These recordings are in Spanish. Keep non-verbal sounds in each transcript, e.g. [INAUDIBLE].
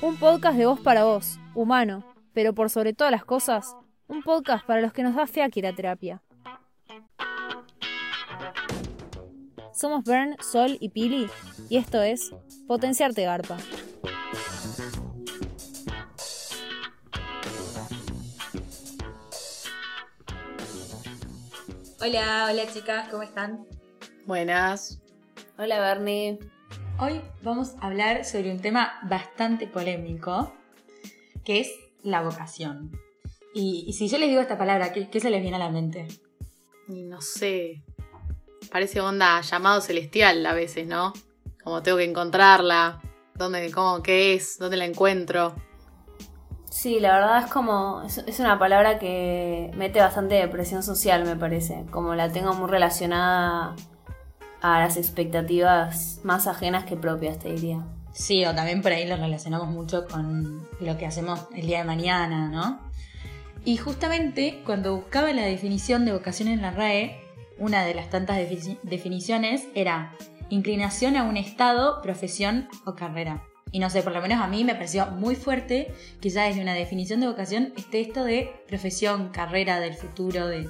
Un podcast de voz para vos, humano, pero por sobre todas las cosas, un podcast para los que nos da fe aquí la terapia. Somos Bern, Sol y Pili, y esto es Potenciarte Garpa. Hola, hola chicas, ¿cómo están? Buenas. Hola Bernie. Hoy vamos a hablar sobre un tema bastante polémico, que es la vocación. Y, si yo les digo esta palabra, ¿qué, se les viene a la mente? no sé. Parece onda llamado celestial a veces, ¿no? Como tengo que encontrarla, dónde, cómo, qué es, dónde la encuentro. Sí, la verdad es como, es, una palabra que mete bastante depresión social, me parece. Como la tengo muy relacionada a las expectativas más ajenas que propias, te diría. Sí, o también por ahí lo relacionamos mucho con lo que hacemos el día de mañana, ¿no? Y justamente cuando buscaba la definición de vocación en la RAE, una de las tantas definiciones era inclinación a un estado, profesión o carrera. Y no sé, por lo menos a mí me pareció muy fuerte que ya desde una definición de vocación esté esto de profesión, carrera del futuro, de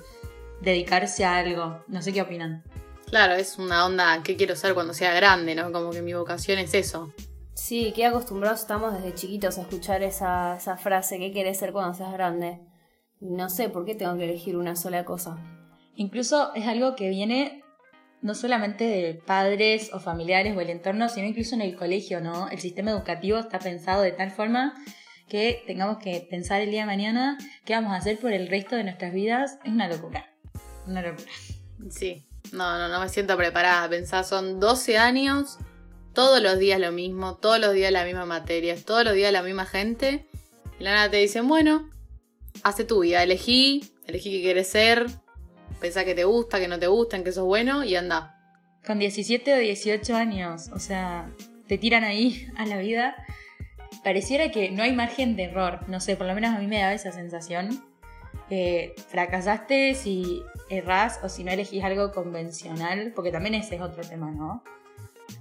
dedicarse a algo. No sé qué opinan. Claro, es una onda que quiero ser cuando sea grande, ¿no? Como que mi vocación es eso. Sí, qué acostumbrados estamos desde chiquitos a escuchar esa, esa frase, ¿qué quieres ser cuando seas grande? No sé por qué tengo que elegir una sola cosa. Incluso es algo que viene no solamente de padres o familiares o el entorno, sino incluso en el colegio, ¿no? El sistema educativo está pensado de tal forma que tengamos que pensar el día de mañana qué vamos a hacer por el resto de nuestras vidas. Es una locura. Una locura. Sí, no, no, no me siento preparada. Pensar, son 12 años, todos los días lo mismo, todos los días la misma materia, todos los días la misma gente. Y la nada te dicen, bueno, hace tu vida, elegí, elegí qué quieres ser, pensá que te gusta, que no te gusta, en que sos bueno y anda. Con 17 o 18 años, o sea, te tiran ahí [LAUGHS] a la vida. Pareciera que no hay margen de error, no sé, por lo menos a mí me da esa sensación. Eh, fracasaste si errás o si no elegís algo convencional, porque también ese es otro tema, ¿no?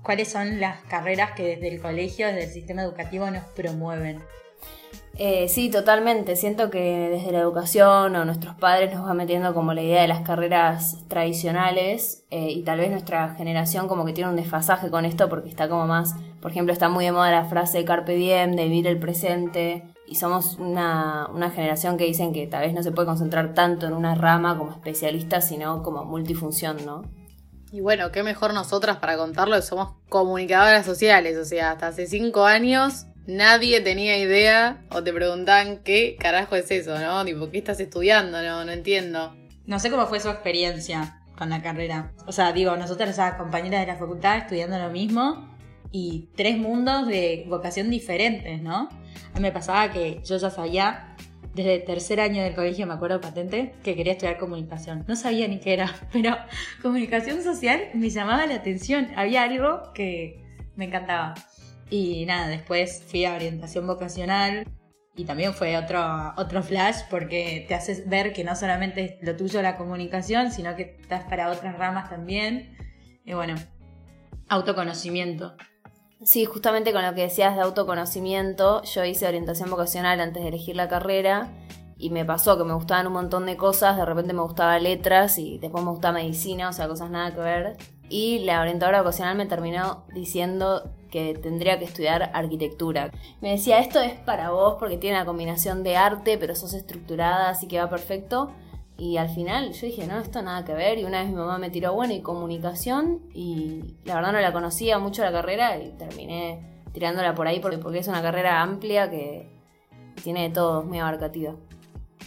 ¿Cuáles son las carreras que desde el colegio, desde el sistema educativo nos promueven? Eh, sí, totalmente. Siento que desde la educación o nuestros padres nos va metiendo como la idea de las carreras tradicionales eh, y tal vez nuestra generación como que tiene un desfasaje con esto porque está como más, por ejemplo, está muy de moda la frase carpe diem, de vivir el presente y somos una, una generación que dicen que tal vez no se puede concentrar tanto en una rama como especialista, sino como multifunción, ¿no? Y bueno, qué mejor nosotras para contarlo, somos comunicadoras sociales, o sea, hasta hace cinco años nadie tenía idea o te preguntaban qué carajo es eso, ¿no? Tipo, ¿qué estás estudiando? No, no entiendo. No sé cómo fue su experiencia con la carrera. O sea, digo, nosotras, esas compañeras de la facultad, estudiando lo mismo y tres mundos de vocación diferentes, ¿no? Me pasaba que yo ya sabía desde el tercer año del colegio, me acuerdo patente, que quería estudiar comunicación. No sabía ni qué era, [LAUGHS] pero comunicación social me llamaba la atención. Había algo que me encantaba. Y nada, después fui a orientación vocacional y también fue otro, otro flash porque te haces ver que no solamente es lo tuyo la comunicación, sino que estás para otras ramas también. Y bueno, autoconocimiento. Sí, justamente con lo que decías de autoconocimiento, yo hice orientación vocacional antes de elegir la carrera y me pasó que me gustaban un montón de cosas, de repente me gustaba letras y después me gustaba medicina, o sea, cosas nada que ver. Y la orientadora vocacional me terminó diciendo que tendría que estudiar arquitectura. Me decía, esto es para vos porque tiene una combinación de arte, pero sos estructurada, así que va perfecto. Y al final yo dije, no, esto nada que ver. Y una vez mi mamá me tiró, bueno, y comunicación. Y la verdad no la conocía mucho la carrera y terminé tirándola por ahí porque, porque es una carrera amplia que tiene de todo, muy abarcativa.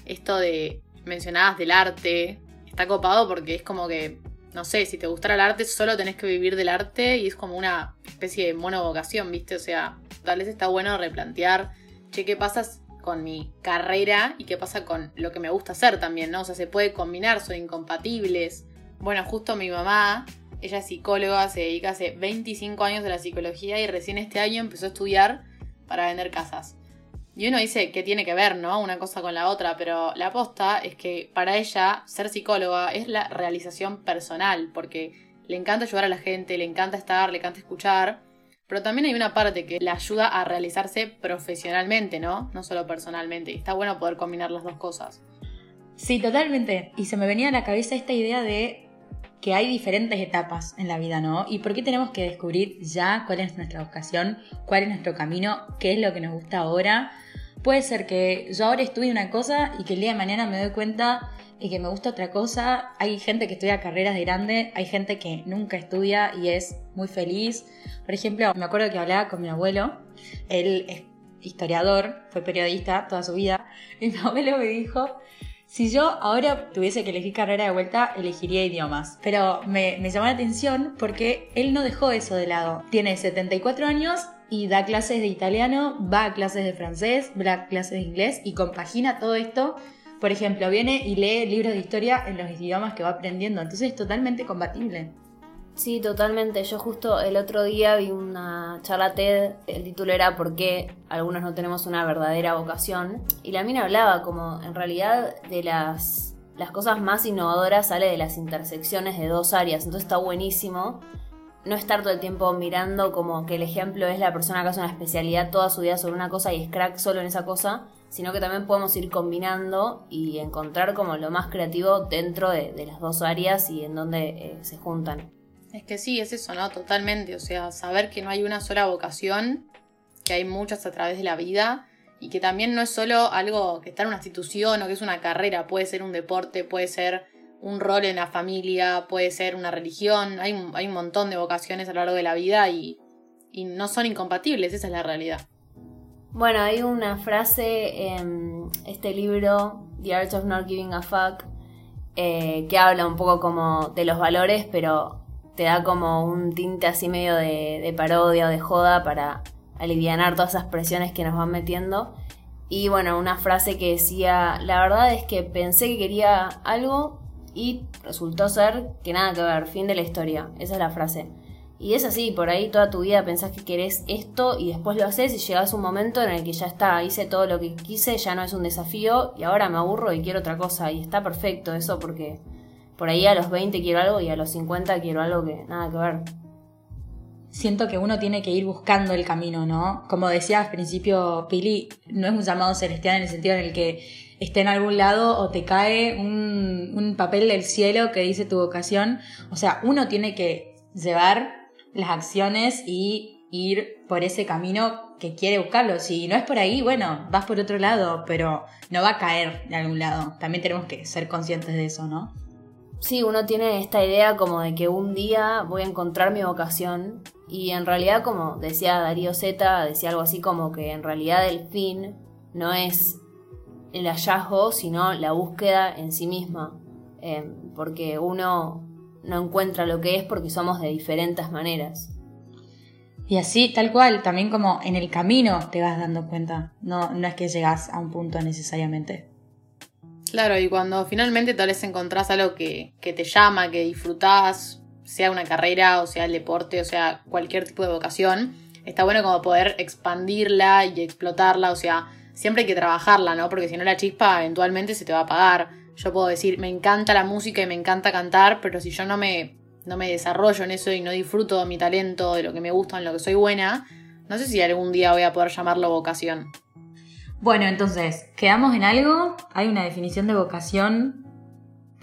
Esto de mencionadas del arte está copado porque es como que no sé, si te gustara el arte, solo tenés que vivir del arte y es como una especie de monovocación, ¿viste? O sea, tal vez está bueno replantear, che, ¿qué pasa con mi carrera y qué pasa con lo que me gusta hacer también, ¿no? O sea, se puede combinar, son incompatibles. Bueno, justo mi mamá, ella es psicóloga, se dedica hace 25 años a la psicología y recién este año empezó a estudiar para vender casas. Y uno dice que tiene que ver, ¿no? Una cosa con la otra, pero la aposta es que para ella ser psicóloga es la realización personal, porque le encanta ayudar a la gente, le encanta estar, le encanta escuchar, pero también hay una parte que le ayuda a realizarse profesionalmente, ¿no? No solo personalmente. Y está bueno poder combinar las dos cosas. Sí, totalmente. Y se me venía a la cabeza esta idea de que hay diferentes etapas en la vida, ¿no? Y por qué tenemos que descubrir ya cuál es nuestra vocación, cuál es nuestro camino, qué es lo que nos gusta ahora. Puede ser que yo ahora estudie una cosa y que el día de mañana me doy cuenta y que me gusta otra cosa. Hay gente que estudia carreras de grande, hay gente que nunca estudia y es muy feliz. Por ejemplo, me acuerdo que hablaba con mi abuelo, él es historiador, fue periodista toda su vida, [LAUGHS] y mi abuelo me dijo, si yo ahora tuviese que elegir carrera de vuelta, elegiría idiomas. Pero me, me llamó la atención porque él no dejó eso de lado. Tiene 74 años y da clases de italiano, va a clases de francés, va a clases de inglés y compagina todo esto por ejemplo, viene y lee libros de historia en los idiomas que va aprendiendo, entonces es totalmente compatible. Sí, totalmente. Yo justo el otro día vi una charla TED, el título era ¿Por qué algunos no tenemos una verdadera vocación? Y la mina hablaba como en realidad de las, las cosas más innovadoras sale de las intersecciones de dos áreas, entonces está buenísimo no estar todo el tiempo mirando como que el ejemplo es la persona que hace una especialidad toda su vida sobre una cosa y es crack solo en esa cosa, sino que también podemos ir combinando y encontrar como lo más creativo dentro de, las dos áreas y en donde eh, se juntan. Es que sí, es eso, ¿no? Totalmente. O sea, saber que no hay una sola vocación, que hay muchas a través de la vida y que también no es solo algo que está en una institución o que es una carrera, puede ser un deporte, puede ser un rol en la familia, puede ser una religión, hay, hay un montón de vocaciones a lo largo de la vida y, y no son incompatibles, esa es la realidad. Bueno, hay una frase en este libro, The Art of Not Giving a Fuck, eh, que habla un poco como de los valores, pero te da como un tinte así medio de, parodia o de joda para aliviar todas esas presiones que nos van metiendo. Y bueno, una frase que decía, la verdad es que pensé que quería algo y resultó ser que nada que ver, fin de la historia. Esa es la frase. Y es así, por ahí toda tu vida pensás que querés esto y después lo haces y llegas a un momento en el que ya está, hice todo lo que quise, ya no es un desafío y ahora me aburro y quiero otra cosa. Y está perfecto eso porque por ahí a los 20 quiero algo y a los 50 quiero algo que nada que ver. Siento que uno tiene que ir buscando el camino, ¿no? Como decía al principio Pili, no es un llamado celestial en el sentido en el que esté en algún lado o te cae un, un papel del cielo que dice tu vocación. O sea, uno tiene que llevar las acciones y ir por ese camino que quiere buscarlo. Si no es por ahí, bueno, vas por otro lado, pero no va a caer de algún lado. También tenemos que ser conscientes de eso, ¿no? Sí, uno tiene esta idea como de que un día voy a encontrar mi vocación y en realidad, como decía Darío Zeta, decía algo así como que en realidad el fin no es el hallazgo, sino la búsqueda en sí misma. Eh, porque uno no encuentra lo que es porque somos de diferentes maneras. Y así, tal cual, también como en el camino te vas dando cuenta, no, no es que llegas a un punto necesariamente. Claro, y cuando finalmente tal vez encontrás algo que, que te llama, que disfrutás, sea una carrera, o sea el deporte, o sea cualquier tipo de vocación, está bueno como poder expandirla y explotarla, o sea, siempre hay que trabajarla, ¿no? Porque si no la chispa eventualmente se te va a apagar yo puedo decir, me encanta la música y me encanta cantar, pero si yo no me, no me desarrollo en eso y no disfruto de mi talento, de lo que me gusta, en lo que soy buena, no sé si algún día voy a poder llamarlo vocación. Bueno, entonces, ¿quedamos en algo? Hay una definición de vocación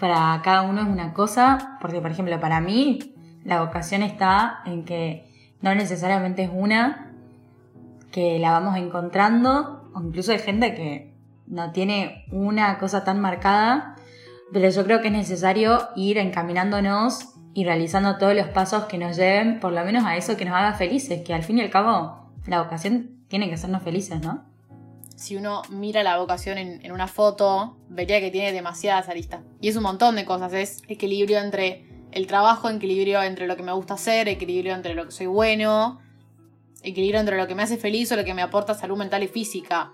para cada uno es una cosa, porque por ejemplo, para mí la vocación está en que no necesariamente es una, que la vamos encontrando, o incluso hay gente que no tiene una cosa tan marcada, pero yo creo que es necesario ir encaminándonos y realizando todos los pasos que nos lleven por lo menos a eso que nos haga felices, que al fin y al cabo la vocación tiene que hacernos felices, ¿no? Si uno mira la vocación en, una foto, vería que tiene demasiadas aristas. Y es un montón de cosas, es equilibrio entre el trabajo, equilibrio entre lo que me gusta hacer, equilibrio entre lo que soy bueno, equilibrio entre lo que me hace feliz o lo que me aporta salud mental y física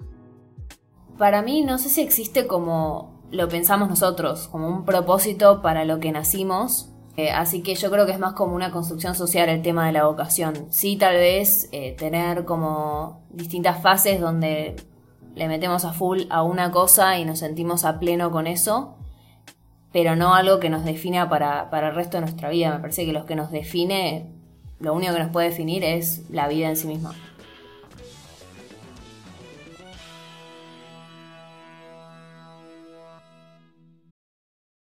para mí no sé si existe como lo pensamos nosotros, como un propósito para lo que nacimos. Eh, así que yo creo que es más como una construcción social el tema de la vocación. Sí, tal vez eh, tener como distintas fases donde le metemos a full a una cosa y nos sentimos a pleno con eso. pero no algo que nos defina para, para el resto de nuestra vida. Me parece que lo que nos define, lo único que nos puede definir es la vida en sí misma.